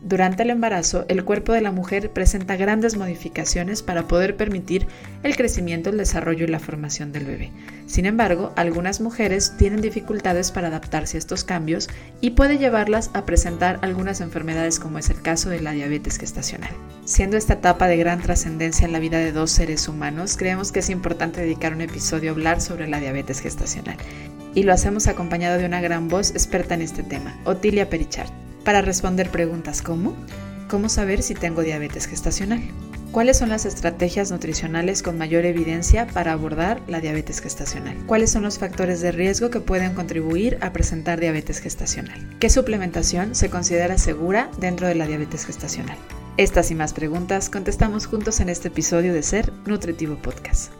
Durante el embarazo, el cuerpo de la mujer presenta grandes modificaciones para poder permitir el crecimiento, el desarrollo y la formación del bebé. Sin embargo, algunas mujeres tienen dificultades para adaptarse a estos cambios y puede llevarlas a presentar algunas enfermedades como es el caso de la diabetes gestacional. Siendo esta etapa de gran trascendencia en la vida de dos seres humanos, creemos que es importante dedicar un episodio a hablar sobre la diabetes gestacional. Y lo hacemos acompañado de una gran voz experta en este tema, Otilia Perichard para responder preguntas como ¿Cómo saber si tengo diabetes gestacional? ¿Cuáles son las estrategias nutricionales con mayor evidencia para abordar la diabetes gestacional? ¿Cuáles son los factores de riesgo que pueden contribuir a presentar diabetes gestacional? ¿Qué suplementación se considera segura dentro de la diabetes gestacional? Estas y más preguntas contestamos juntos en este episodio de Ser Nutritivo Podcast.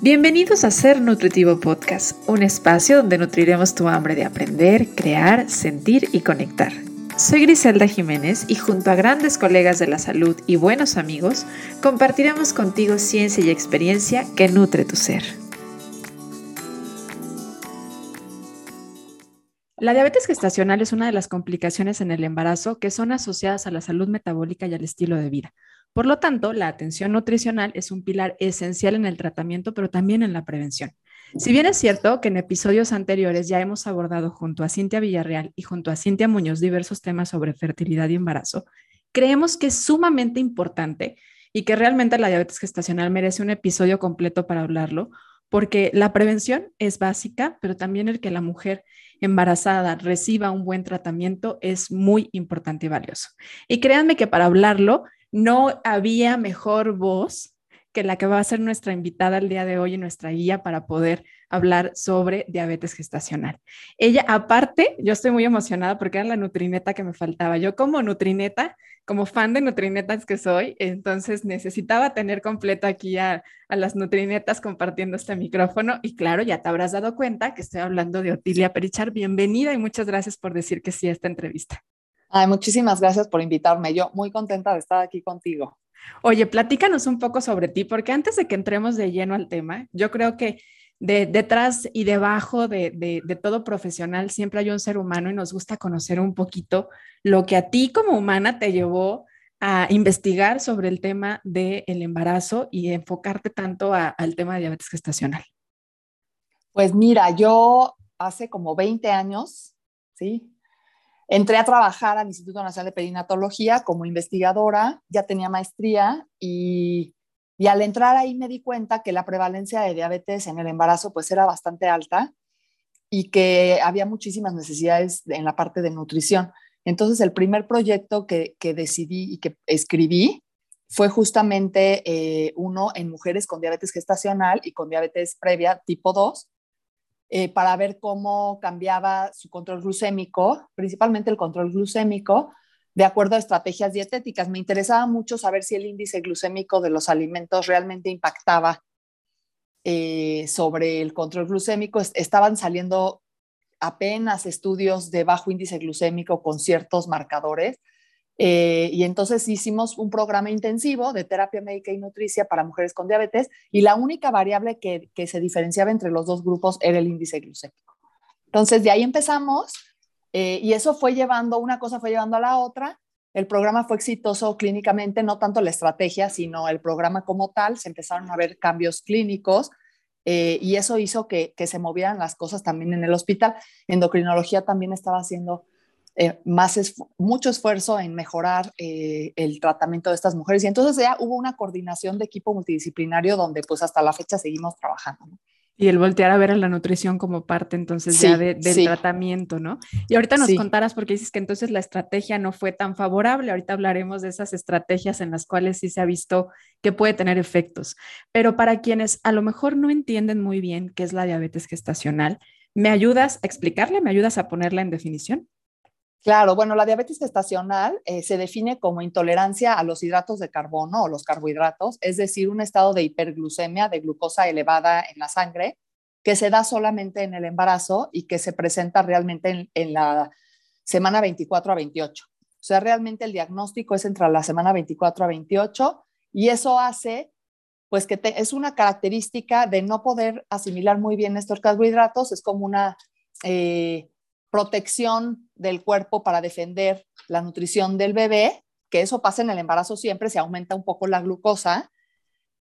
Bienvenidos a Ser Nutritivo Podcast, un espacio donde nutriremos tu hambre de aprender, crear, sentir y conectar. Soy Griselda Jiménez y junto a grandes colegas de la salud y buenos amigos, compartiremos contigo ciencia y experiencia que nutre tu ser. La diabetes gestacional es una de las complicaciones en el embarazo que son asociadas a la salud metabólica y al estilo de vida. Por lo tanto, la atención nutricional es un pilar esencial en el tratamiento, pero también en la prevención. Si bien es cierto que en episodios anteriores ya hemos abordado junto a Cintia Villarreal y junto a Cintia Muñoz diversos temas sobre fertilidad y embarazo, creemos que es sumamente importante y que realmente la diabetes gestacional merece un episodio completo para hablarlo, porque la prevención es básica, pero también el que la mujer embarazada reciba un buen tratamiento es muy importante y valioso. Y créanme que para hablarlo no había mejor voz la que va a ser nuestra invitada el día de hoy y nuestra guía para poder hablar sobre diabetes gestacional. Ella, aparte, yo estoy muy emocionada porque era la nutrineta que me faltaba. Yo como nutrineta, como fan de nutrinetas que soy, entonces necesitaba tener completo aquí a, a las nutrinetas compartiendo este micrófono. Y claro, ya te habrás dado cuenta que estoy hablando de Otilia Perichar. Bienvenida y muchas gracias por decir que sí a esta entrevista. Ay, muchísimas gracias por invitarme. Yo muy contenta de estar aquí contigo. Oye, platícanos un poco sobre ti, porque antes de que entremos de lleno al tema, yo creo que de, detrás y debajo de, todo profesional siempre hay un ser humano y nos gusta conocer un poquito lo que a ti como humana te llevó a investigar sobre el tema del embarazo y enfocarte tanto al tema de diabetes gestacional. Pues mira, yo hace como 20 años, ¿sí? Entré a trabajar al Instituto Nacional de Perinatología como investigadora, ya tenía maestría y, al entrar ahí me di cuenta que la prevalencia de diabetes en el embarazo pues era bastante alta y que había muchísimas necesidades en la parte de nutrición. Entonces el primer proyecto que, decidí y que escribí fue justamente eh, uno en mujeres con diabetes gestacional y con diabetes previa tipo 2 eh, para ver cómo cambiaba su control glucémico, principalmente el control glucémico, de acuerdo a estrategias dietéticas. Me interesaba mucho saber si el índice glucémico de los alimentos realmente impactaba eh, sobre el control glucémico. Estaban saliendo apenas estudios de bajo índice glucémico con ciertos marcadores eh, y entonces hicimos un programa intensivo de terapia médica y nutricia para mujeres con diabetes y la única variable que, se diferenciaba entre los dos grupos era el índice glucémico. Entonces de ahí empezamos eh, y eso fue llevando, una cosa fue llevando a la otra. El programa fue exitoso clínicamente, no tanto la estrategia, sino el programa como tal. Se empezaron a ver cambios clínicos eh, y eso hizo que, que se movieran las cosas también en el hospital. Endocrinología también estaba haciendo eh, más es, mucho esfuerzo en mejorar eh, el tratamiento de estas mujeres. Y entonces ya hubo una coordinación de equipo multidisciplinario donde pues hasta la fecha seguimos trabajando. Y el voltear a ver a la nutrición como parte entonces ya del tratamiento, ¿no? Y ahorita nos contarás porque dices que entonces la estrategia no fue tan favorable. Ahorita hablaremos de esas estrategias en las cuales sí se ha visto que puede tener efectos. Pero para quienes a lo mejor no entienden muy bien qué es la diabetes gestacional, ¿me ayudas a explicarle? ¿Me ayudas a ponerla en definición? Claro, bueno, la diabetes gestacional eh, se define como intolerancia a los hidratos de carbono o los carbohidratos, es decir, un estado de hiperglucemia, de glucosa elevada en la sangre, que se da solamente en el embarazo y que se presenta realmente en, la semana 24 a 28. O sea, realmente el diagnóstico es entre la semana 24 a 28 y eso hace, pues que es una característica de no poder asimilar muy bien estos carbohidratos, es como una... Eh, protección del cuerpo para defender la nutrición del bebé, que eso pasa en el embarazo siempre, se aumenta un poco la glucosa,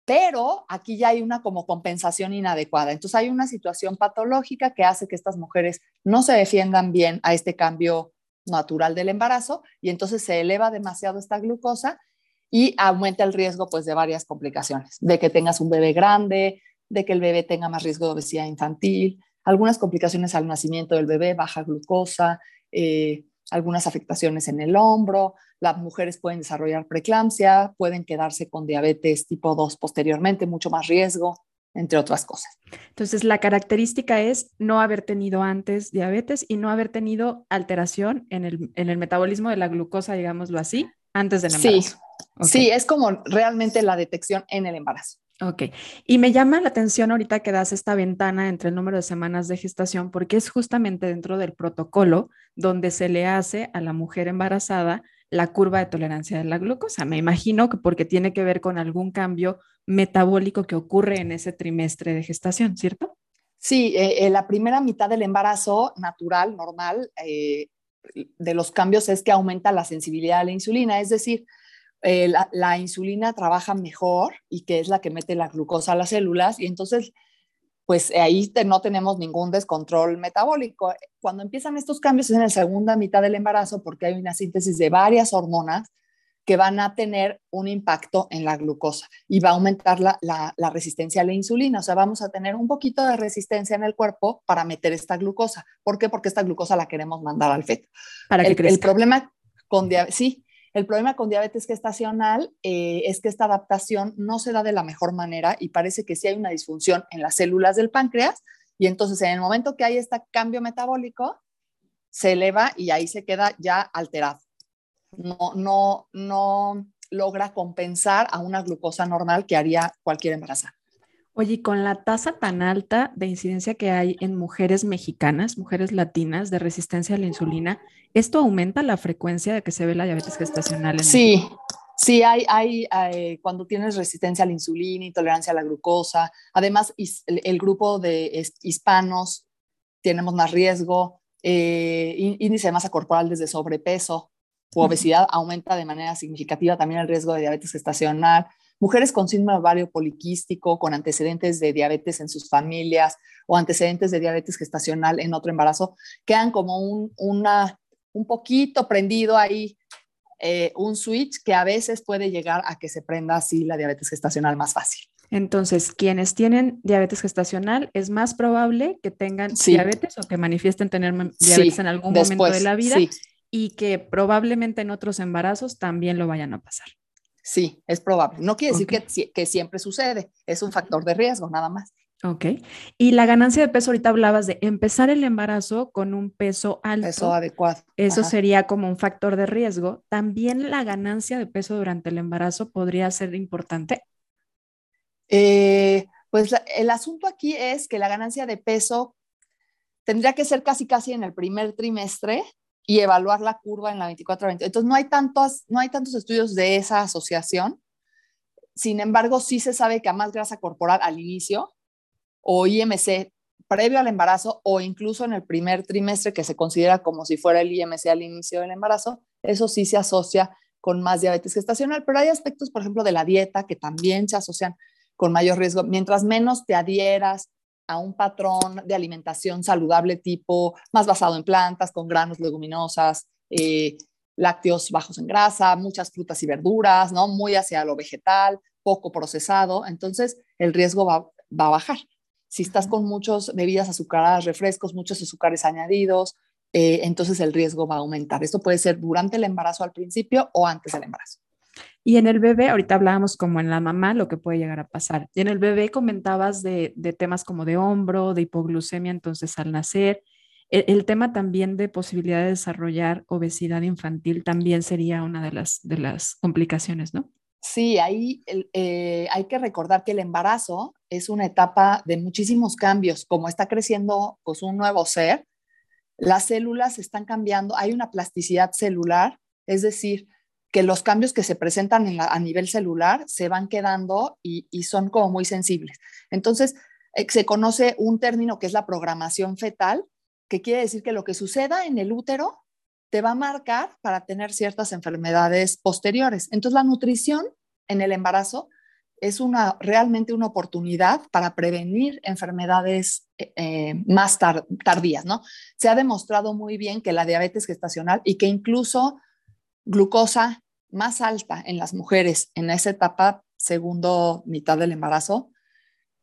pero aquí ya hay una como compensación inadecuada. Entonces hay una situación patológica que hace que estas mujeres no se defiendan bien a este cambio natural del embarazo y entonces se eleva demasiado esta glucosa y aumenta el riesgo pues de varias complicaciones, de que tengas un bebé grande, de que el bebé tenga más riesgo de obesidad infantil, algunas complicaciones al nacimiento del bebé, baja glucosa, eh, algunas afectaciones en el hombro, las mujeres pueden desarrollar preeclampsia, pueden quedarse con diabetes tipo 2 posteriormente, mucho más riesgo, entre otras cosas. Entonces, la característica es no haber tenido antes diabetes y no haber tenido alteración en el, en el metabolismo de la glucosa, digámoslo así, antes del embarazo. Sí, sí, es como realmente la detección en el embarazo. Ok, y me llama la atención ahorita que das esta ventana entre el número de semanas de gestación, porque es justamente dentro del protocolo donde se le hace a la mujer embarazada la curva de tolerancia de la glucosa. Me imagino que porque tiene que ver con algún cambio metabólico que ocurre en ese trimestre de gestación, ¿cierto? Sí, eh, eh, la primera mitad del embarazo natural, normal, eh, de los cambios es que aumenta la sensibilidad a la insulina, es decir, eh, la, insulina trabaja mejor y que es la que mete la glucosa a las células y entonces pues ahí no tenemos ningún descontrol metabólico. Cuando empiezan estos cambios es en la segunda mitad del embarazo porque hay una síntesis de varias hormonas que van a tener un impacto en la glucosa y va a aumentar la, la, resistencia a la insulina. O sea, vamos a tener un poquito de resistencia en el cuerpo para meter esta glucosa. ¿Por qué? Porque esta glucosa la queremos mandar al feto. Para que el, el problema con diabetes, sí, el problema con diabetes gestacional eh, es que esta adaptación no se da de la mejor manera y parece que sí hay una disfunción en las células del páncreas y entonces en el momento que hay este cambio metabólico, se eleva y ahí se queda ya alterado. No, no, no logra compensar a una glucosa normal que haría cualquier embarazada. Oye, con la tasa tan alta de incidencia que hay en mujeres mexicanas, mujeres latinas de resistencia a la insulina, ¿esto aumenta la frecuencia de que se ve la diabetes gestacional? En sí, sí, hay, hay, eh, cuando tienes resistencia a la insulina, intolerancia a la glucosa, además el, grupo de hispanos tenemos más riesgo, eh, índice de masa corporal desde sobrepeso u obesidad aumenta de manera significativa también el riesgo de diabetes gestacional. Mujeres con síndrome ovario poliquístico, con antecedentes de diabetes en sus familias o antecedentes de diabetes gestacional en otro embarazo, quedan como un, una, un poquito prendido ahí, eh, un switch que a veces puede llegar a que se prenda así la diabetes gestacional más fácil. Entonces, quienes tienen diabetes gestacional, es más probable que tengan diabetes o que manifiesten tener diabetes en algún momento de la vida y que probablemente en otros embarazos también lo vayan a pasar. Sí, es probable. No quiere decir que, que, siempre sucede, es un factor de riesgo, nada más. Ok. Y la ganancia de peso, ahorita hablabas de empezar el embarazo con un peso alto. Peso adecuado. Eso sería como un factor de riesgo. También la ganancia de peso durante el embarazo podría ser importante. Eh, pues el asunto aquí es que la ganancia de peso tendría que ser casi casi en el primer trimestre y evaluar la curva en la 24-20. Entonces, no hay, tantos, no hay tantos estudios de esa asociación. Sin embargo, sí se sabe que a más grasa corporal al inicio o IMC previo al embarazo o incluso en el primer trimestre, que se considera como si fuera el IMC al inicio del embarazo, eso sí se asocia con más diabetes gestacional, pero hay aspectos, por ejemplo, de la dieta que también se asocian con mayor riesgo. Mientras menos te adhieras a un patrón de alimentación saludable tipo más basado en plantas, con granos, leguminosas, eh, lácteos bajos en grasa, muchas frutas y verduras, ¿no? Muy hacia lo vegetal, poco procesado, entonces el riesgo va, va a bajar. Si estás con muchas bebidas azucaradas, refrescos, muchos azúcares añadidos, eh, entonces el riesgo va a aumentar. Esto puede ser durante el embarazo al principio o antes del embarazo. Y en el bebé, ahorita hablábamos como en la mamá, lo que puede llegar a pasar. Y en el bebé comentabas de, temas como de hombro, de hipoglucemia, entonces al nacer. El, tema también de posibilidad de desarrollar obesidad infantil también sería una de las, de las complicaciones, ¿no? Sí, ahí eh, hay que recordar que el embarazo es una etapa de muchísimos cambios. Como está creciendo pues, un nuevo ser, las células están cambiando, hay una plasticidad celular, es decir, que los cambios que se presentan a nivel celular se van quedando y, son como muy sensibles. Entonces, eh, se conoce un término que es la programación fetal, que quiere decir que lo que suceda en el útero te va a marcar para tener ciertas enfermedades posteriores. Entonces, la nutrición en el embarazo es una, realmente una oportunidad para prevenir enfermedades eh, eh, más tardías, ¿no? Se ha demostrado muy bien que la diabetes gestacional y que incluso glucosa más alta en las mujeres en esa etapa, segundo mitad del embarazo,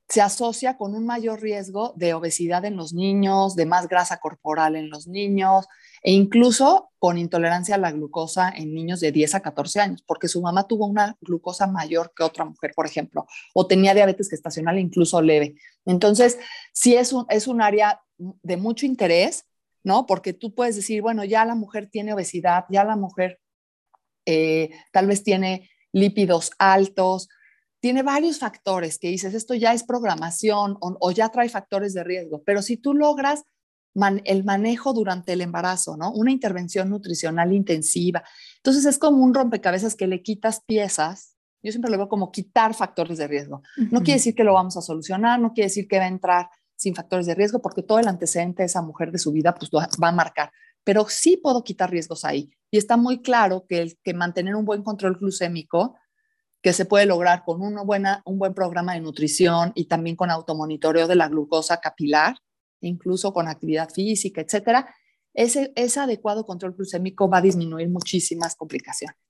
se asocia con un mayor riesgo de obesidad en los niños, de más grasa corporal en los niños e incluso con intolerancia a la glucosa en niños de 10 a 14 años, porque su mamá tuvo una glucosa mayor que otra mujer, por ejemplo, o tenía diabetes gestacional incluso leve. Entonces, sí es un, es un área de mucho interés, ¿no? Porque tú puedes decir, bueno, ya la mujer tiene obesidad, ya la mujer eh, tal vez tiene lípidos altos, tiene varios factores que dices, esto ya es programación o, ya trae factores de riesgo, pero si tú logras el manejo durante el embarazo, ¿no? Una intervención nutricional intensiva. Entonces es como un rompecabezas que le quitas piezas. Yo siempre lo veo como quitar factores de riesgo. No quiere decir que lo vamos a solucionar, no quiere decir que va a entrar sin factores de riesgo, porque todo el antecedente de esa mujer de su vida pues va a marcar. Pero sí puedo quitar riesgos ahí. Y está muy claro que, mantener un buen control glucémico que se puede lograr con una buena, un buen programa de nutrición y también con automonitoreo de la glucosa capilar, incluso con actividad física, etcétera, ese, ese adecuado control glucémico va a disminuir muchísimas complicaciones.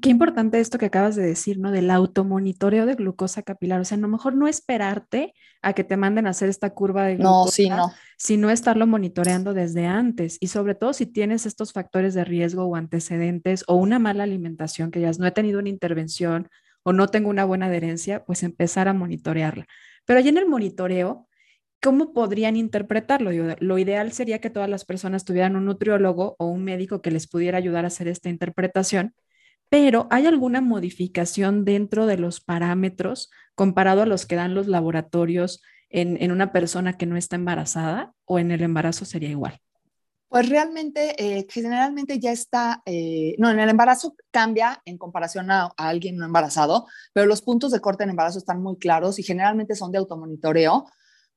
Qué importante esto que acabas de decir, ¿no? Del automonitoreo de glucosa capilar. O sea, a lo mejor no esperarte a que te manden a hacer esta curva de glucosa, no, sí, no. sino estarlo monitoreando desde antes. Y sobre todo si tienes estos factores de riesgo o antecedentes o una mala alimentación, que ya no he tenido una intervención o no tengo una buena adherencia, pues empezar a monitorearla. Pero allí en el monitoreo, ¿cómo podrían interpretarlo? Lo ideal sería que todas las personas tuvieran un nutriólogo o un médico que les pudiera ayudar a hacer esta interpretación pero ¿hay alguna modificación dentro de los parámetros comparado a los que dan los laboratorios en, una persona que no está embarazada o en el embarazo sería igual? Pues realmente, eh, generalmente ya está, eh, no, en el embarazo cambia en comparación a, a, alguien no embarazado, pero los puntos de corte en embarazo están muy claros y generalmente son de automonitoreo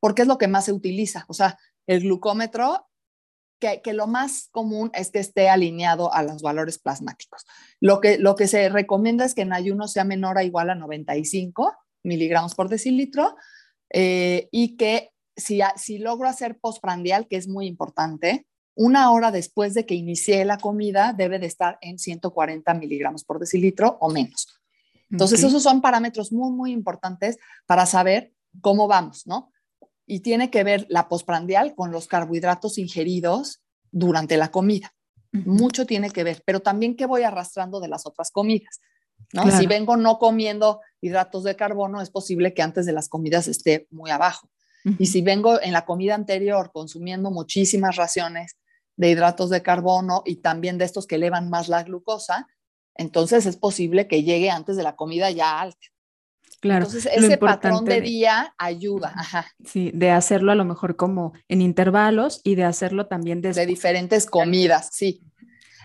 porque es lo que más se utiliza. O sea, el glucómetro que, lo más común es que esté alineado a los valores plasmáticos. Lo que, lo que se recomienda es que en ayuno sea menor o igual a 95 miligramos por decilitro eh, y que si, si logro hacer postprandial, que es muy importante, una hora después de que inicié la comida debe de estar en 140 miligramos por decilitro o menos. Entonces, esos son parámetros muy, muy importantes para saber cómo vamos, ¿no? Y tiene que ver la postprandial con los carbohidratos ingeridos durante la comida. Mucho tiene que ver, pero también qué voy arrastrando de las otras comidas. ¿no? Si vengo no comiendo hidratos de carbono, es posible que antes de las comidas esté muy abajo. Y si vengo en la comida anterior consumiendo muchísimas raciones de hidratos de carbono y también de estos que elevan más la glucosa, entonces es posible que llegue antes de la comida ya alta. Claro. Entonces, ese patrón de, día ayuda. Sí, de hacerlo a lo mejor como en intervalos y de hacerlo también de diferentes comidas, sí.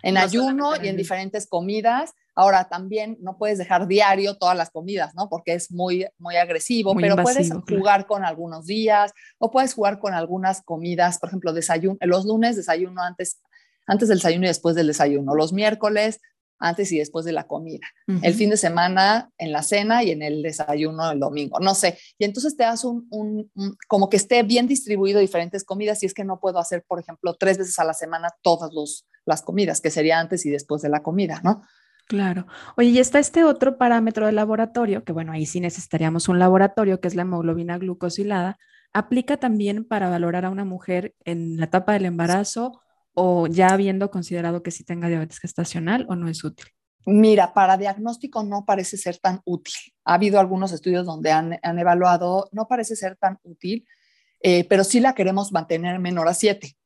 En ayuno y en diferentes comidas. Ahora también no puedes dejar diario todas las comidas, ¿no? Porque es muy, muy agresivo, pero puedes jugar con algunos días o puedes jugar con algunas comidas, por ejemplo, desayuno, los lunes desayuno antes, antes del desayuno y después del desayuno, los miércoles antes y después de la comida, el fin de semana en la cena y en el desayuno el domingo, no sé. Y entonces te das un, como que esté bien distribuido diferentes comidas y es que no puedo hacer, por ejemplo, tres veces a la semana todas los, las comidas, que sería antes y después de la comida, ¿no? Claro. Oye, y está este otro parámetro de laboratorio, que bueno, ahí sí necesitaríamos un laboratorio, que es la hemoglobina glucosilada. ¿Aplica también para valorar a una mujer en la etapa del embarazo o ya habiendo considerado que sí tenga diabetes gestacional o no es útil? Mira, para diagnóstico no parece ser tan útil. Ha habido algunos estudios donde han, evaluado, no parece ser tan útil, eh, pero sí la queremos mantener menor a 7,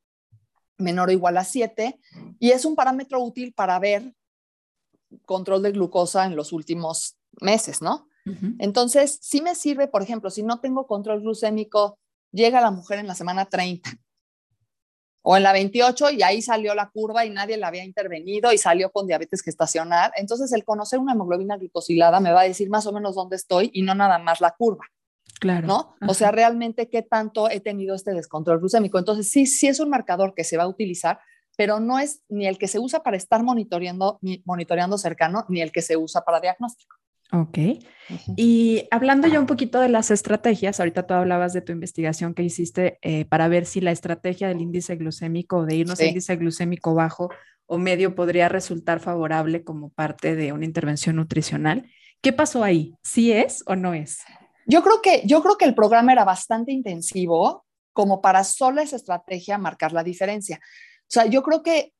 menor o igual a 7, y es un parámetro útil para ver control de glucosa en los últimos meses, ¿no? Entonces, sí me sirve, por ejemplo, si no tengo control glucémico, llega la mujer en la semana 30 o en la 28 y ahí salió la curva y nadie la había intervenido y salió con diabetes gestacional. Entonces, el conocer una hemoglobina glicosilada me va a decir más o menos dónde estoy y no nada más la curva. Claro. ¿No? O sea, realmente qué tanto he tenido este descontrol glucémico. Entonces, sí, sí es un marcador que se va a utilizar, pero no es ni el que se usa para estar monitoreando, monitoreando cercano, ni el que se usa para diagnóstico. Ok. Y hablando ya un poquito de las estrategias, ahorita tú hablabas de tu investigación que hiciste eh, para ver si la estrategia del índice glucémico o de irnos a índice glucémico bajo o medio podría resultar favorable como parte de una intervención nutricional. ¿Qué pasó ahí? ¿Sí es o no es? Yo creo que, yo creo que el programa era bastante intensivo como para sola esa estrategia marcar la diferencia. O sea, yo creo que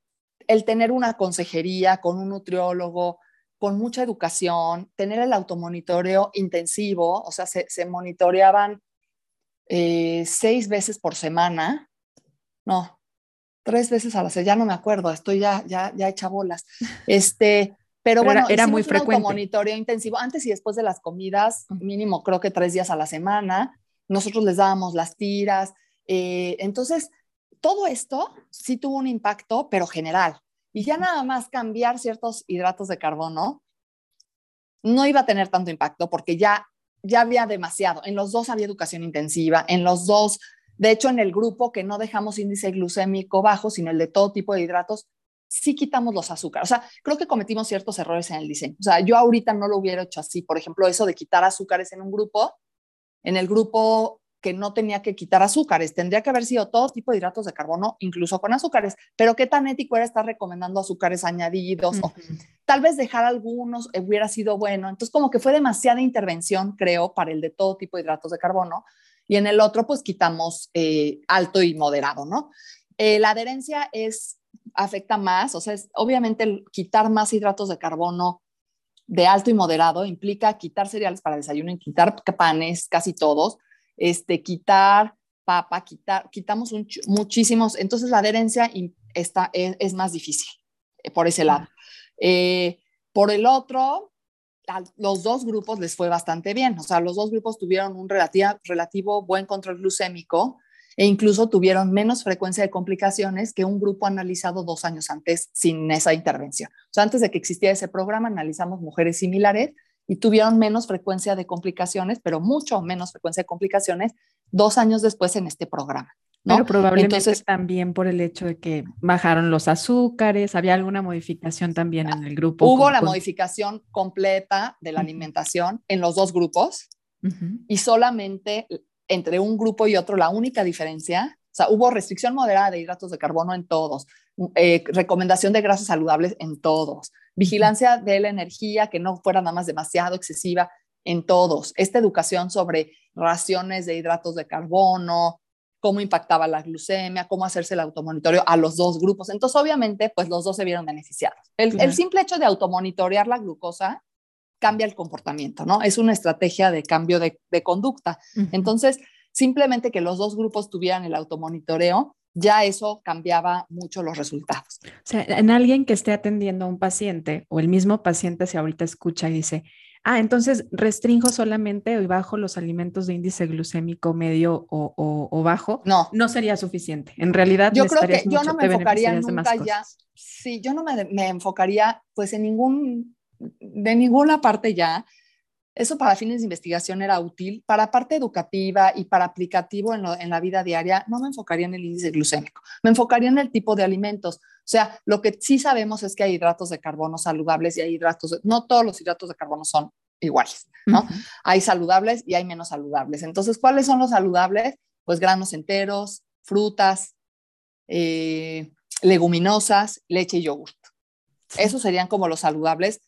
el tener una consejería con un nutriólogo, con mucha educación, tener el automonitoreo intensivo, o sea, se, monitoreaban eh, seis veces por semana, no, tres veces a la semana, ya no me acuerdo, estoy ya, ya, ya hecha bolas. Este, pero, bueno, era, muy frecuente. monitoreo intensivo antes y después de las comidas, mínimo creo que tres días a la semana. Nosotros les dábamos las tiras. Eh, entonces, todo esto sí tuvo un impacto, pero general. Y ya nada más cambiar ciertos hidratos de carbono no iba a tener tanto impacto porque ya, ya había demasiado. En los dos había educación intensiva, en los dos, de hecho en el grupo que no dejamos índice glucémico bajo, sino el de todo tipo de hidratos, sí quitamos los azúcares. O sea, creo que cometimos ciertos errores en el diseño. O sea, yo ahorita no lo hubiera hecho así. Por ejemplo, eso de quitar azúcares en un grupo, en el grupo que no tenía que quitar azúcares. Tendría que haber sido todo tipo de hidratos de carbono, incluso con azúcares. Pero qué tan ético era estar recomendando azúcares añadidos o tal vez dejar algunos hubiera sido bueno. Entonces, como que fue demasiada intervención, creo, para el de todo tipo de hidratos de carbono. Y en el otro, pues quitamos eh, alto y moderado, ¿no? Eh, la adherencia es, afecta más, o sea, es, obviamente quitar más hidratos de carbono de alto y moderado implica quitar cereales para desayuno y quitar panes, casi todos, este, quitar papa, quitar, quitamos muchísimos, entonces la adherencia está, es, más difícil eh, por ese lado. Eh, por el otro, a los dos grupos les fue bastante bien, o sea, los dos grupos tuvieron un relativo, relativo buen control glucémico e incluso tuvieron menos frecuencia de complicaciones que un grupo analizado dos años antes sin esa intervención. O sea, antes de que existiera ese programa, analizamos mujeres similares y tuvieron menos frecuencia de complicaciones, pero mucho menos frecuencia de complicaciones dos años después en este programa. ¿no? Pero probablemente Entonces, también por el hecho de que bajaron los azúcares, había alguna modificación también en el grupo. Hubo la modificación completa de la alimentación en los dos grupos y solamente entre un grupo y otro la única diferencia, o sea, hubo restricción moderada de hidratos de carbono en todos, eh, recomendación de grasas saludables en todos, vigilancia de la energía que no fuera nada más demasiado excesiva en todos, esta educación sobre raciones de hidratos de carbono, cómo impactaba la glucemia, cómo hacerse el automonitoreo a los dos grupos. Entonces, obviamente, pues los dos se vieron beneficiados. El, simple hecho de automonitorear la glucosa cambia el comportamiento, ¿no? Es una estrategia de cambio de, conducta. Entonces, simplemente que los dos grupos tuvieran el automonitoreo ya eso cambiaba mucho los resultados. O sea, en alguien que esté atendiendo a un paciente o el mismo paciente si ahorita escucha y dice, ah, entonces restringo solamente y bajo los alimentos de índice glucémico medio o, bajo, no. no sería suficiente. En realidad, yo creo que yo no me enfocaría nunca ya, sí, yo no me, me enfocaría pues en ningún, de ninguna parte ya, eso para fines de investigación era útil. Para parte educativa y para aplicativo en, la vida diaria, no me enfocaría en el índice glucémico, me enfocaría en el tipo de alimentos. O sea, lo que sí sabemos es que hay hidratos de carbono saludables y hay hidratos, no todos los hidratos de carbono son iguales, ¿no? Hay saludables y hay menos saludables. Entonces, ¿cuáles son los saludables? Pues granos enteros, frutas, eh, leguminosas, leche y yogurt. Esos serían como los saludables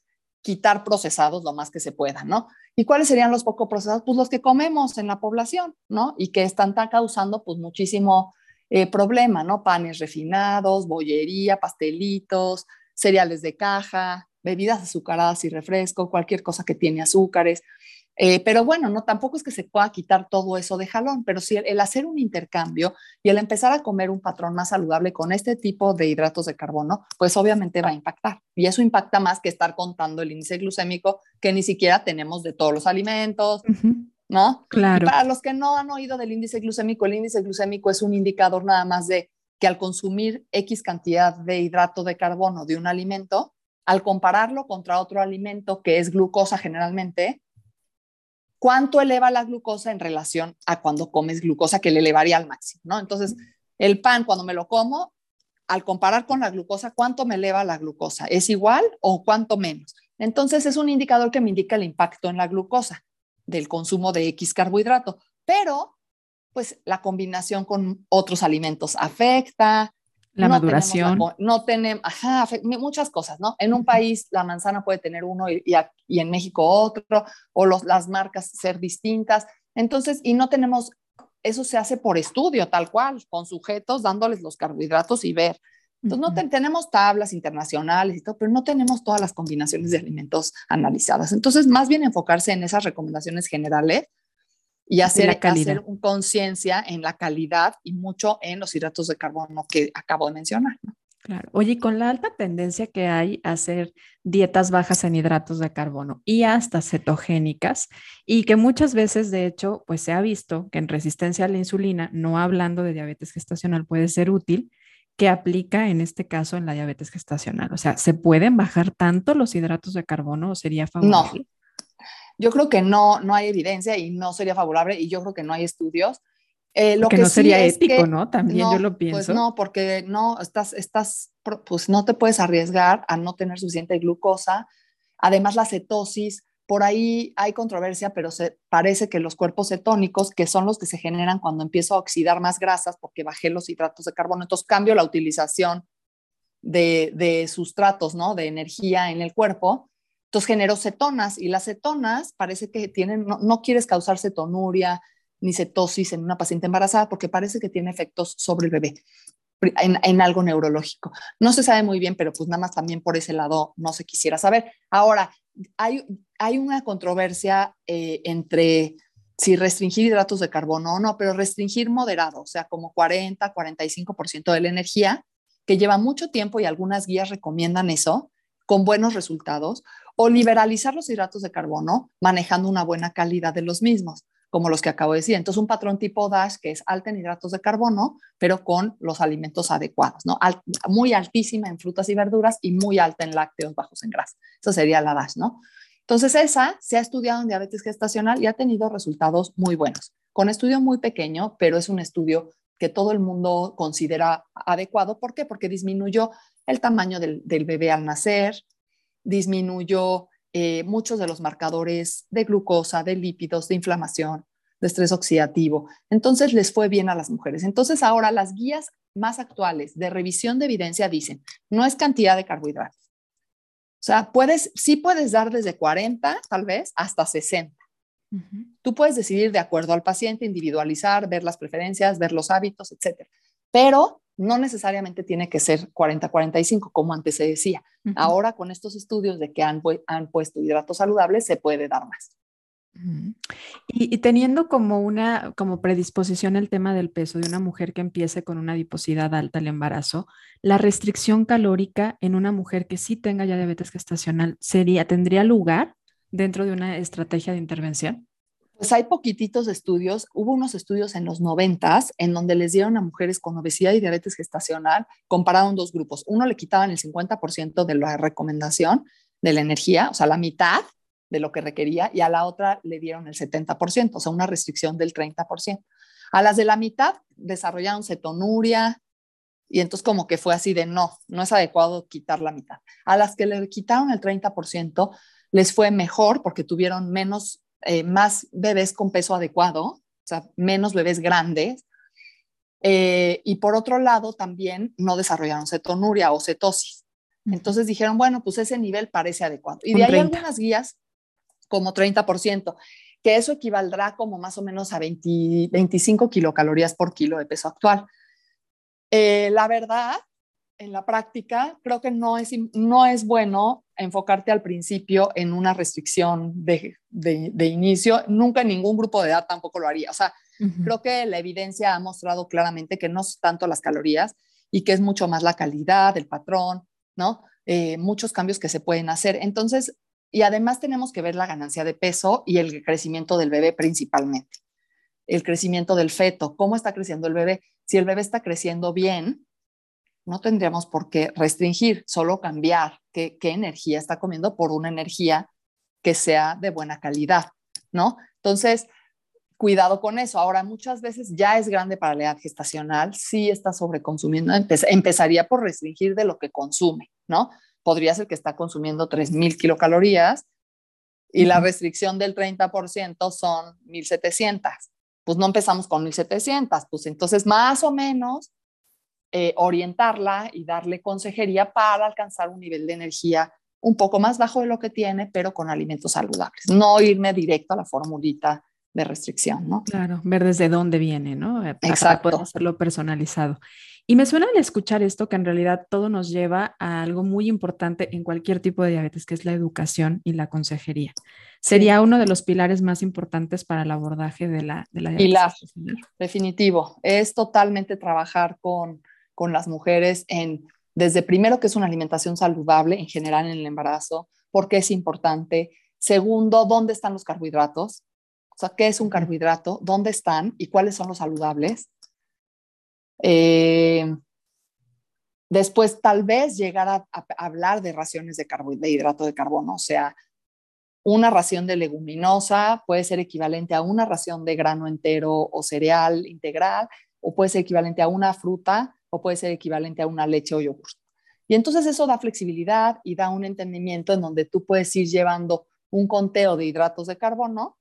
quitar procesados lo más que se pueda, ¿no? ¿Y cuáles serían los poco procesados? Pues los que comemos en la población, ¿no? Y que están causando pues muchísimo eh, problema, ¿no? Panes refinados, bollería, pastelitos, cereales de caja, bebidas azucaradas y refresco, cualquier cosa que tiene azúcares. Eh, pero bueno, no tampoco es que se pueda quitar todo eso de jalón, pero sí el, hacer un intercambio y el empezar a comer un patrón más saludable con este tipo de hidratos de carbono, pues obviamente va a impactar. Y eso impacta más que estar contando el índice glucémico que ni siquiera tenemos de todos los alimentos, ¿no? Claro. Y para los que no han oído del índice glucémico, el índice glucémico es un indicador nada más de que al consumir X cantidad de hidrato de carbono de un alimento, al compararlo contra otro alimento que es glucosa generalmente, cuánto eleva la glucosa en relación a cuando comes glucosa que le elevaría al máximo, ¿no? Entonces, el pan cuando me lo como, al comparar con la glucosa, ¿cuánto me eleva la glucosa? ¿Es igual o cuánto menos? Entonces es un indicador que me indica el impacto en la glucosa del consumo de X carbohidrato, pero pues la combinación con otros alimentos afecta. La maduración. no tenemos, ajá, muchas cosas, ¿no? En un país la manzana puede tener uno y, y, en México otro, o los, las marcas ser distintas. Entonces, y no tenemos, eso se hace por estudio, tal cual, con sujetos dándoles los carbohidratos y ver. Entonces, no tenemos tablas internacionales y todo, pero no tenemos todas las combinaciones de alimentos analizadas. Entonces, más bien enfocarse en esas recomendaciones generales y hacer, hacer conciencia en la calidad y mucho en los hidratos de carbono que acabo de mencionar. Claro. Oye, con la alta tendencia que hay a hacer dietas bajas en hidratos de carbono y hasta cetogénicas, y que muchas veces, de hecho, pues se ha visto que en resistencia a la insulina, no hablando de diabetes gestacional, puede ser útil, que aplica en este caso en la diabetes gestacional. O sea, ¿se pueden bajar tanto los hidratos de carbono o sería favorable? No, yo creo que no, no hay evidencia y no sería favorable y yo creo que no hay estudios. Eh, lo que no sería ético, ¿no? También yo lo pues pienso. Pues no, porque no, estás, estás, pues no te puedes arriesgar a no tener suficiente glucosa. Además, la cetosis, por ahí hay controversia, pero se, parece que los cuerpos cetónicos, que son los que se generan cuando empiezo a oxidar más grasas porque bajé los hidratos de carbono, entonces cambio la utilización de, de sustratos, ¿no? De energía en el cuerpo entonces generó cetonas y las cetonas parece que tienen, no, quieres causar cetonuria ni cetosis en una paciente embarazada porque parece que tiene efectos sobre el bebé en, algo neurológico. No se sabe muy bien, pero pues nada más también por ese lado no se quisiera saber. Ahora, hay, hay una controversia eh, entre si restringir hidratos de carbono o no, pero restringir moderado, o sea, como 40, 45% de la energía, que lleva mucho tiempo y algunas guías recomiendan eso, con buenos resultados, o liberalizar los hidratos de carbono manejando una buena calidad de los mismos, como los que acabo de decir. Entonces, un patrón tipo DASH que es alta en hidratos de carbono, pero con los alimentos adecuados, ¿no? muy altísima en frutas y verduras y muy alta en lácteos bajos en grasa. Eso sería la DASH, ¿no? Entonces, esa se ha estudiado en diabetes gestacional y ha tenido resultados muy buenos, con estudio muy pequeño, pero es un estudio que todo el mundo considera adecuado. ¿Por qué? Porque disminuyó el tamaño del, del bebé al nacer, disminuyó eh, muchos de los marcadores de glucosa, de lípidos, de inflamación, de estrés oxidativo. Entonces les fue bien a las mujeres. Entonces ahora las guías más actuales de revisión de evidencia dicen, no es cantidad de carbohidratos. O sea, puedes, sí puedes dar desde 40, tal vez, hasta 60. Tú puedes decidir de acuerdo al paciente, individualizar, ver las preferencias, ver los hábitos, etc. Pero no necesariamente tiene que ser 40-45, como antes se decía. Ahora, con estos estudios de que han, han, puesto hidratos saludables, se puede dar más. y, teniendo como una como predisposición el tema del peso de una mujer que empiece con una adiposidad alta al embarazo, la restricción calórica en una mujer que sí tenga ya diabetes gestacional sería tendría lugar dentro de una estrategia de intervención. Pues hay poquititos estudios, hubo unos estudios en los noventas en donde les dieron a mujeres con obesidad y diabetes gestacional, compararon dos grupos. Uno le quitaban el 50% de la recomendación de la energía, o sea, la mitad de lo que requería, y a la otra le dieron el 70%, o sea, una restricción del 30%. A las de la mitad desarrollaron cetonuria, y entonces como que fue así de no, no es adecuado quitar la mitad. A las que le quitaron el 30%, les fue mejor porque tuvieron menos eh, más bebés con peso adecuado, o sea, menos bebés grandes. Eh, y por otro lado, también no desarrollaron cetonuria o cetosis. Entonces dijeron, bueno, pues ese nivel parece adecuado. Y de ahí algunas guías, como 30%, que eso equivaldrá como más o menos a 25 kilocalorías por kilo de peso actual. Eh, la verdad en la práctica, creo que no es, no es bueno enfocarte al principio en una restricción de, de, inicio. Nunca ningún grupo de edad tampoco lo haría. O sea, creo que la evidencia ha mostrado claramente que no es tanto las calorías y que es mucho más la calidad, el patrón, ¿no? Eh, muchos cambios que se pueden hacer. Entonces, y además tenemos que ver la ganancia de peso y el crecimiento del bebé principalmente. El crecimiento del feto, cómo está creciendo el bebé. Si el bebé está creciendo bien, no tendríamos por qué restringir, solo cambiar qué, energía está comiendo por una energía que sea de buena calidad, ¿no? Entonces, cuidado con eso. Ahora, muchas veces ya es grande para la edad gestacional, sí está sobreconsumiendo, empezaría por restringir de lo que consume, ¿no? Podría ser que está consumiendo 3.000 kilocalorías y la restricción del 30% son 1.700. Pues no empezamos con 1.700, pues entonces más o menos eh, orientarla y darle consejería para alcanzar un nivel de energía un poco más bajo de lo que tiene, pero con alimentos saludables. No irme directo a la formulita de restricción, ¿no? Claro, ver desde dónde viene, ¿no? Eh, Exacto. Para hacerlo personalizado. Y me suena al escuchar esto que en realidad todo nos lleva a algo muy importante en cualquier tipo de diabetes, que es la educación y la consejería. Sería uno de los pilares más importantes para el abordaje de la, de la diabetes. Pilar, definitivo. Es totalmente trabajar con, con las mujeres en, desde primero, que es una alimentación saludable en general en el embarazo, porque es importante. Segundo, ¿dónde están los carbohidratos? O sea, ¿qué es un carbohidrato? ¿Dónde están? ¿Y cuáles son los saludables? Eh, después, tal vez llegar a, hablar de raciones de, de hidrato de carbono, o sea, una ración de leguminosa puede ser equivalente a una ración de grano entero o cereal integral, o puede ser equivalente a una fruta, o puede ser equivalente a una leche o yogur. Y entonces eso da flexibilidad y da un entendimiento en donde tú puedes ir llevando un conteo de hidratos de carbono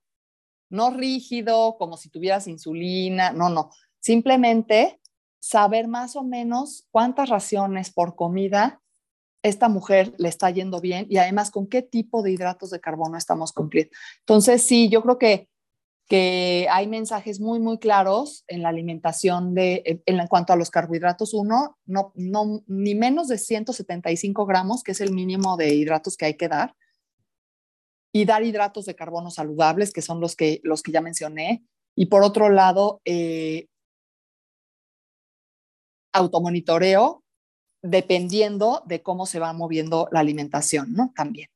no rígido, como si tuvieras insulina, no, no, simplemente saber más o menos cuántas raciones por comida esta mujer le está yendo bien y además con qué tipo de hidratos de carbono estamos cumpliendo. Entonces, sí, yo creo que, que hay mensajes muy, muy claros en la alimentación de, en, cuanto a los carbohidratos. Uno, no, no, ni menos de 175 gramos, que es el mínimo de hidratos que hay que dar y dar hidratos de carbono saludables, que son los que, los que ya mencioné. Y por otro lado, eh, automonitoreo dependiendo de cómo se va moviendo la alimentación, ¿no? También.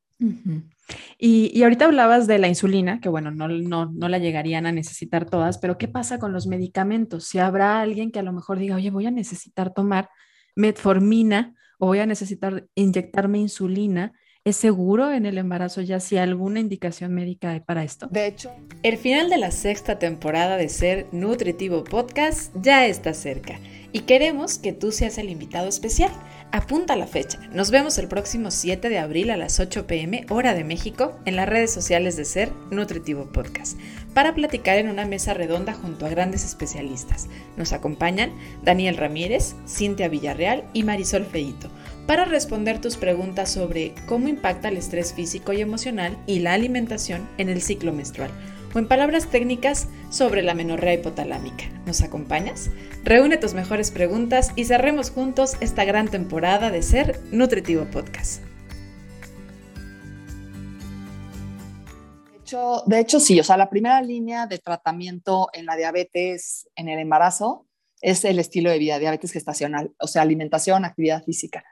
Y, y, ahorita hablabas de la insulina, que bueno, no, no, no la llegarían a necesitar todas, pero ¿qué pasa con los medicamentos? Si habrá alguien que a lo mejor diga, oye, voy a necesitar tomar metformina o voy a necesitar inyectarme insulina, ¿Es seguro en el embarazo ya si alguna indicación médica para esto? De hecho, el final de la sexta temporada de Ser Nutritivo Podcast ya está cerca y queremos que tú seas el invitado especial. Apunta la fecha. Nos vemos el próximo 7 de abril a las 8 pm hora de México en las redes sociales de Ser Nutritivo Podcast para platicar en una mesa redonda junto a grandes especialistas. Nos acompañan Daniel Ramírez, Cintia Villarreal y Marisol Feito para responder tus preguntas sobre cómo impacta el estrés físico y emocional y la alimentación en el ciclo menstrual, o en palabras técnicas sobre la menorrea hipotalámica. ¿Nos acompañas? Reúne tus mejores preguntas y cerremos juntos esta gran temporada de Ser Nutritivo Podcast. De hecho, de hecho, sí, o sea, la primera línea de tratamiento en la diabetes en el embarazo es el estilo de vida, diabetes gestacional, o sea, alimentación, actividad física.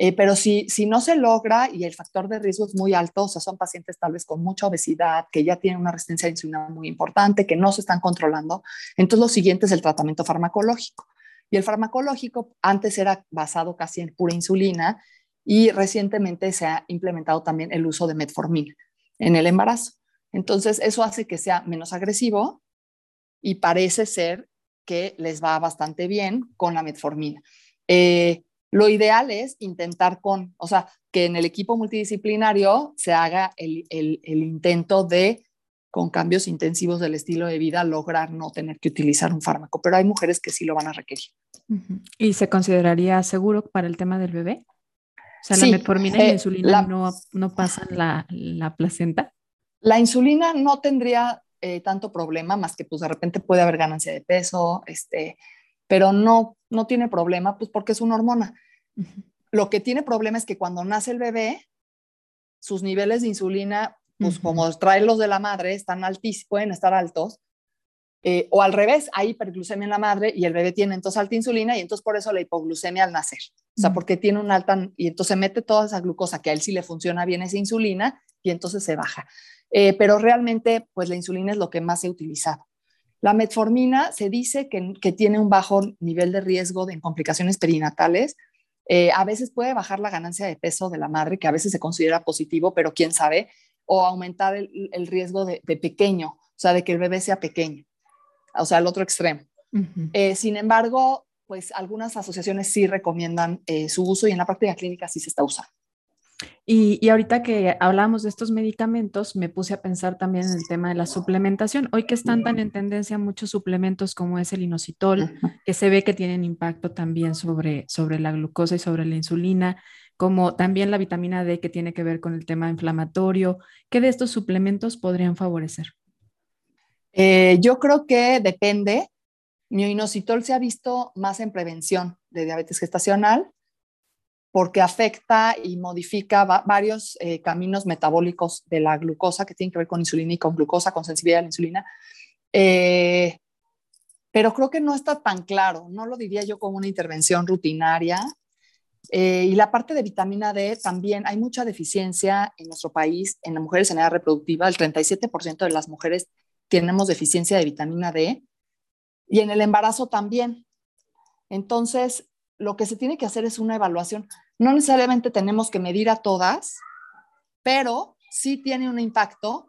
Eh, pero si, si no se logra y el factor de riesgo es muy alto, o sea, son pacientes tal vez con mucha obesidad, que ya tienen una resistencia a insulina muy importante, que no se están controlando, entonces lo siguiente es el tratamiento farmacológico. Y el farmacológico antes era basado casi en pura insulina y recientemente se ha implementado también el uso de metformina en el embarazo. Entonces, eso hace que sea menos agresivo y parece ser que les va bastante bien con la metformina. Eh, lo ideal es intentar con, o sea, que en el equipo multidisciplinario se haga el, intento de, con cambios intensivos del estilo de vida, lograr no tener que utilizar un fármaco, pero hay mujeres que sí lo van a requerir. ¿Y se consideraría seguro para el tema del bebé? O sea, la metformina y la eh, insulina no, no, pasan la, la, placenta. La insulina no tendría eh, tanto problema, más que pues de repente puede haber ganancia de peso, este, pero no, no tiene problema, pues porque es una hormona. Lo que tiene problema es que cuando nace el bebé, sus niveles de insulina, pues como trae los de la madre, están altísimos, pueden estar altos, eh, o al revés, hay hiperglucemia en la madre y el bebé tiene entonces alta insulina y entonces por eso la hipoglucemia al nacer. O sea, porque tiene un alta, y entonces mete toda esa glucosa que a él sí le funciona bien esa insulina y entonces se baja. Eh, pero realmente, pues la insulina es lo que más se ha utilizado. La metformina se dice que, tiene un bajo nivel de riesgo de complicaciones perinatales. Eh, a veces puede bajar la ganancia de peso de la madre, que a veces se considera positivo, pero quién sabe, o aumentar el, riesgo de, pequeño, o sea, de que el bebé sea pequeño. o sea, al otro extremo. Eh, sin embargo, pues algunas asociaciones sí recomiendan eh, su uso y en la práctica clínica sí se está usando. Y, y, ahorita que hablamos de estos medicamentos, me puse a pensar también en el tema de la suplementación. Hoy que están tan en tendencia muchos suplementos como es el inositol, que se ve que tienen impacto también sobre, sobre la glucosa y sobre la insulina, como también la vitamina D que tiene que ver con el tema inflamatorio. ¿Qué de estos suplementos podrían favorecer? Eh, yo creo que depende. Mioinositol se ha visto más en prevención de diabetes gestacional porque afecta y modifica varios eh, caminos metabólicos de la glucosa que tienen que ver con insulina y con glucosa, con sensibilidad a la insulina. Eh, pero creo que no está tan claro, no lo diría yo como una intervención rutinaria. Eh, y la parte de vitamina D también, hay mucha deficiencia en nuestro país, en las mujeres en edad reproductiva, el 37% de las mujeres tenemos deficiencia de vitamina D y en el embarazo también. Entonces, lo que se tiene que hacer es una evaluación. No necesariamente tenemos que medir a todas, pero sí tiene un impacto.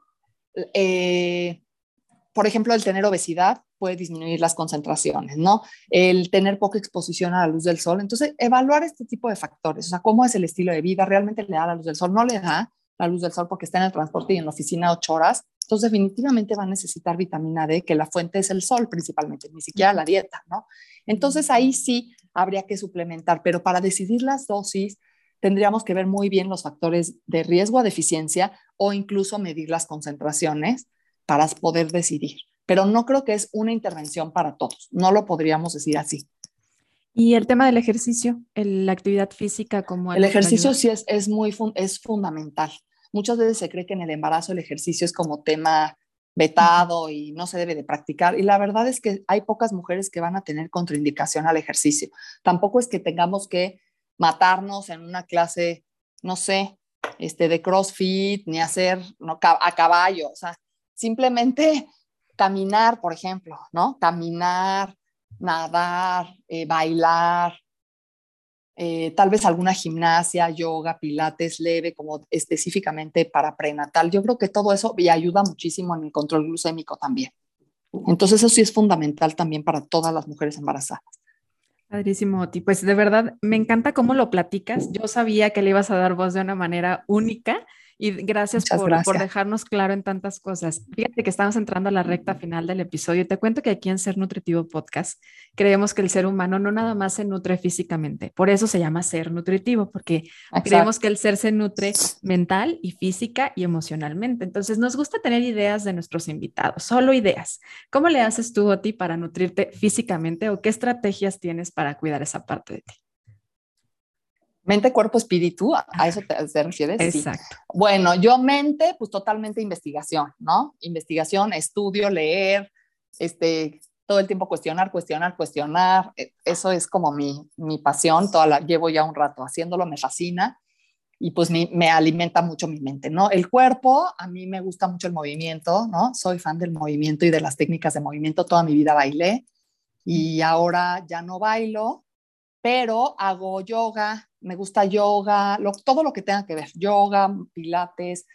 Eh, por ejemplo, el tener obesidad puede disminuir las concentraciones, ¿no? El tener poca exposición a la luz del sol. Entonces, evaluar este tipo de factores, o sea, cómo es el estilo de vida, realmente le da la luz del sol, no le da la luz del sol porque está en el transporte y en la oficina ocho horas. Entonces, definitivamente va a necesitar vitamina D, que la fuente es el sol principalmente, ni siquiera la dieta, ¿no? Entonces, ahí sí habría que suplementar, pero para decidir las dosis tendríamos que ver muy bien los factores de riesgo a deficiencia o incluso medir las concentraciones para poder decidir. Pero no creo que es una intervención para todos, no lo podríamos decir así. Y el tema del ejercicio, la actividad física como... El ejercicio sí es, es muy es fundamental. Muchas veces se cree que en el embarazo el ejercicio es como tema vetado y no se debe de practicar. Y la verdad es que hay pocas mujeres que van a tener contraindicación al ejercicio. Tampoco es que tengamos que matarnos en una clase, no sé, este, de CrossFit, ni hacer no, a caballo. O sea, simplemente caminar, por ejemplo, ¿no? Caminar, nadar, eh, bailar, eh, tal vez alguna gimnasia, yoga, pilates leve, como específicamente para prenatal. Yo creo que todo eso y ayuda muchísimo en el control glucémico también. Entonces eso sí es fundamental también para todas las mujeres embarazadas. Padrísimo, Oti. Pues de verdad, me encanta cómo lo platicas. Yo sabía que le ibas a dar voz de una manera única y gracias por, dejarnos claro en tantas cosas. Fíjate que estamos entrando a la recta final del episodio. Te cuento que aquí en Ser Nutritivo Podcast creemos que el ser humano no nada más se nutre físicamente. Por eso se llama Ser Nutritivo, porque creemos que el ser se nutre mental y física y emocionalmente. Entonces nos gusta tener ideas de nuestros invitados, solo ideas. ¿Cómo le haces tú, Oti, para nutrirte físicamente o qué estrategias tienes para cuidar esa parte de ti? Mente, cuerpo, espíritu, ¿a eso te, refieres? Exacto. Bueno, yo mente, pues totalmente investigación, ¿no? Investigación, estudio, leer, este, todo el tiempo cuestionar, cuestionar, cuestionar. E, eso es como mi, mi pasión, toda la, llevo ya un rato haciéndolo, me fascina y pues me, me alimenta mucho mi mente, ¿no? El cuerpo, a mí me gusta mucho el movimiento, ¿no? Soy fan del movimiento y de las técnicas de movimiento, toda mi vida bailé y ahora ya no bailo, pero hago yoga, me gusta yoga, todo lo que tenga que ver, yoga, pilates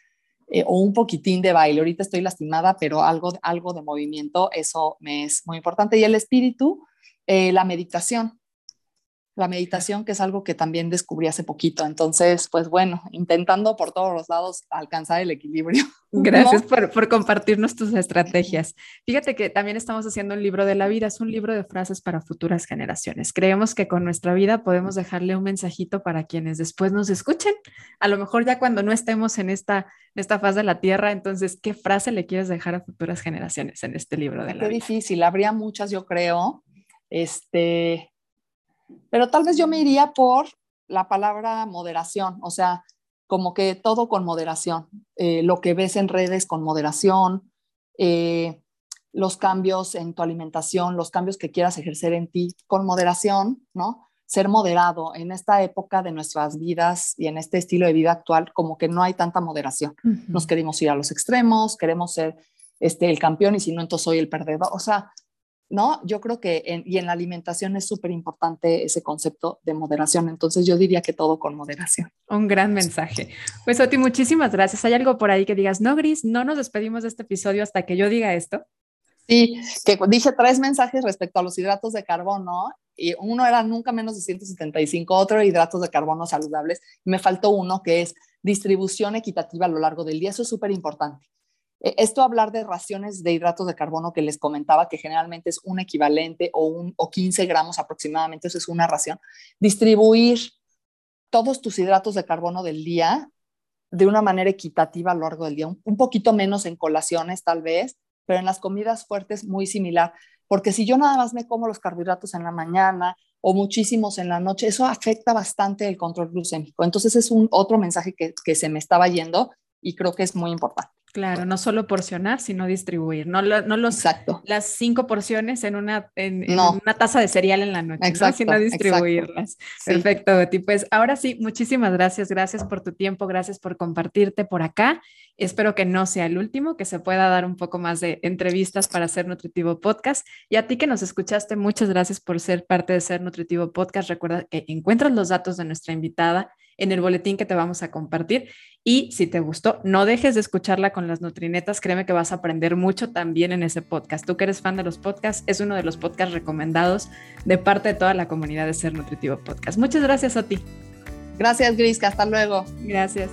eh, o un poquitín de baile. Ahorita estoy lastimada, pero algo, algo de movimiento, eso me es muy importante. Y el espíritu, eh, la meditación la meditación, que es algo que también descubrí hace poquito. Entonces, pues bueno, intentando por todos los lados alcanzar el equilibrio. Gracias por, por, compartirnos tus estrategias. Fíjate que también estamos haciendo un libro de la vida, es un libro de frases para futuras generaciones. Creemos que con nuestra vida podemos dejarle un mensajito para quienes después nos escuchen. A lo mejor ya cuando no estemos en esta, en esta faz de la tierra, entonces, ¿qué frase le quieres dejar a futuras generaciones en este libro de la vida? Qué difícil, habría muchas, yo creo. Este, pero tal vez yo me iría por la palabra moderación, o sea, como que todo con moderación, eh, lo que ves en redes con moderación, eh, los cambios en tu alimentación, los cambios que quieras ejercer en ti con moderación, ¿no? Ser moderado en esta época de nuestras vidas y en este estilo de vida actual, como que no hay tanta moderación. Nos queremos ir a los extremos, queremos ser este, el campeón y si no, entonces soy el perdedor. O sea, ¿no? Yo creo que en, y en la alimentación es súper importante ese concepto de moderación. Entonces yo diría que todo con moderación. Un gran mensaje. Pues Oti, muchísimas gracias. ¿Hay algo por ahí que digas, no, Gris, no nos despedimos de este episodio hasta que yo diga esto? Sí, que dije tres mensajes respecto a los hidratos de carbono y uno era nunca menos de 175, otro hidratos de carbono saludables. Me faltó uno que es distribución equitativa a lo largo del día. Eso es súper importante. E, esto hablar de raciones de hidratos de carbono que les comentaba, que generalmente es un equivalente o, un, o 15 gramos aproximadamente, eso es una ración. Distribuir todos tus hidratos de carbono del día de una manera equitativa a lo largo del día, un, poquito menos en colaciones tal vez, pero en las comidas fuertes muy similar, porque si yo nada más me como los carbohidratos en la mañana o muchísimos en la noche, eso afecta bastante el control glucémico. Entonces es un otro mensaje que, que se me estaba yendo y creo que es muy importante. Claro, no solo porcionar, sino distribuir. No, no los, exacto. las cinco porciones en una, en, una taza de cereal en la noche, exacto, sino distribuirlas. Perfecto, Betty. Pues ahora sí, muchísimas gracias. Gracias por tu tiempo, gracias por compartirte por acá. Espero que no sea el último, que se pueda dar un poco más de entrevistas para Ser Nutritivo Podcast. Y a ti que nos escuchaste, muchas gracias por ser parte de Ser Nutritivo Podcast. Recuerda que encuentras los datos de nuestra invitada en el boletín que te vamos a compartir. Y si te gustó, no dejes de escucharla con las nutrinetas. Créeme que vas a aprender mucho también en ese podcast. Tú que eres fan de los podcasts, es uno de los podcasts recomendados de parte de toda la comunidad de Ser Nutritivo Podcast. Muchas gracias a ti. Gracias, Grisca. Hasta luego. Gracias.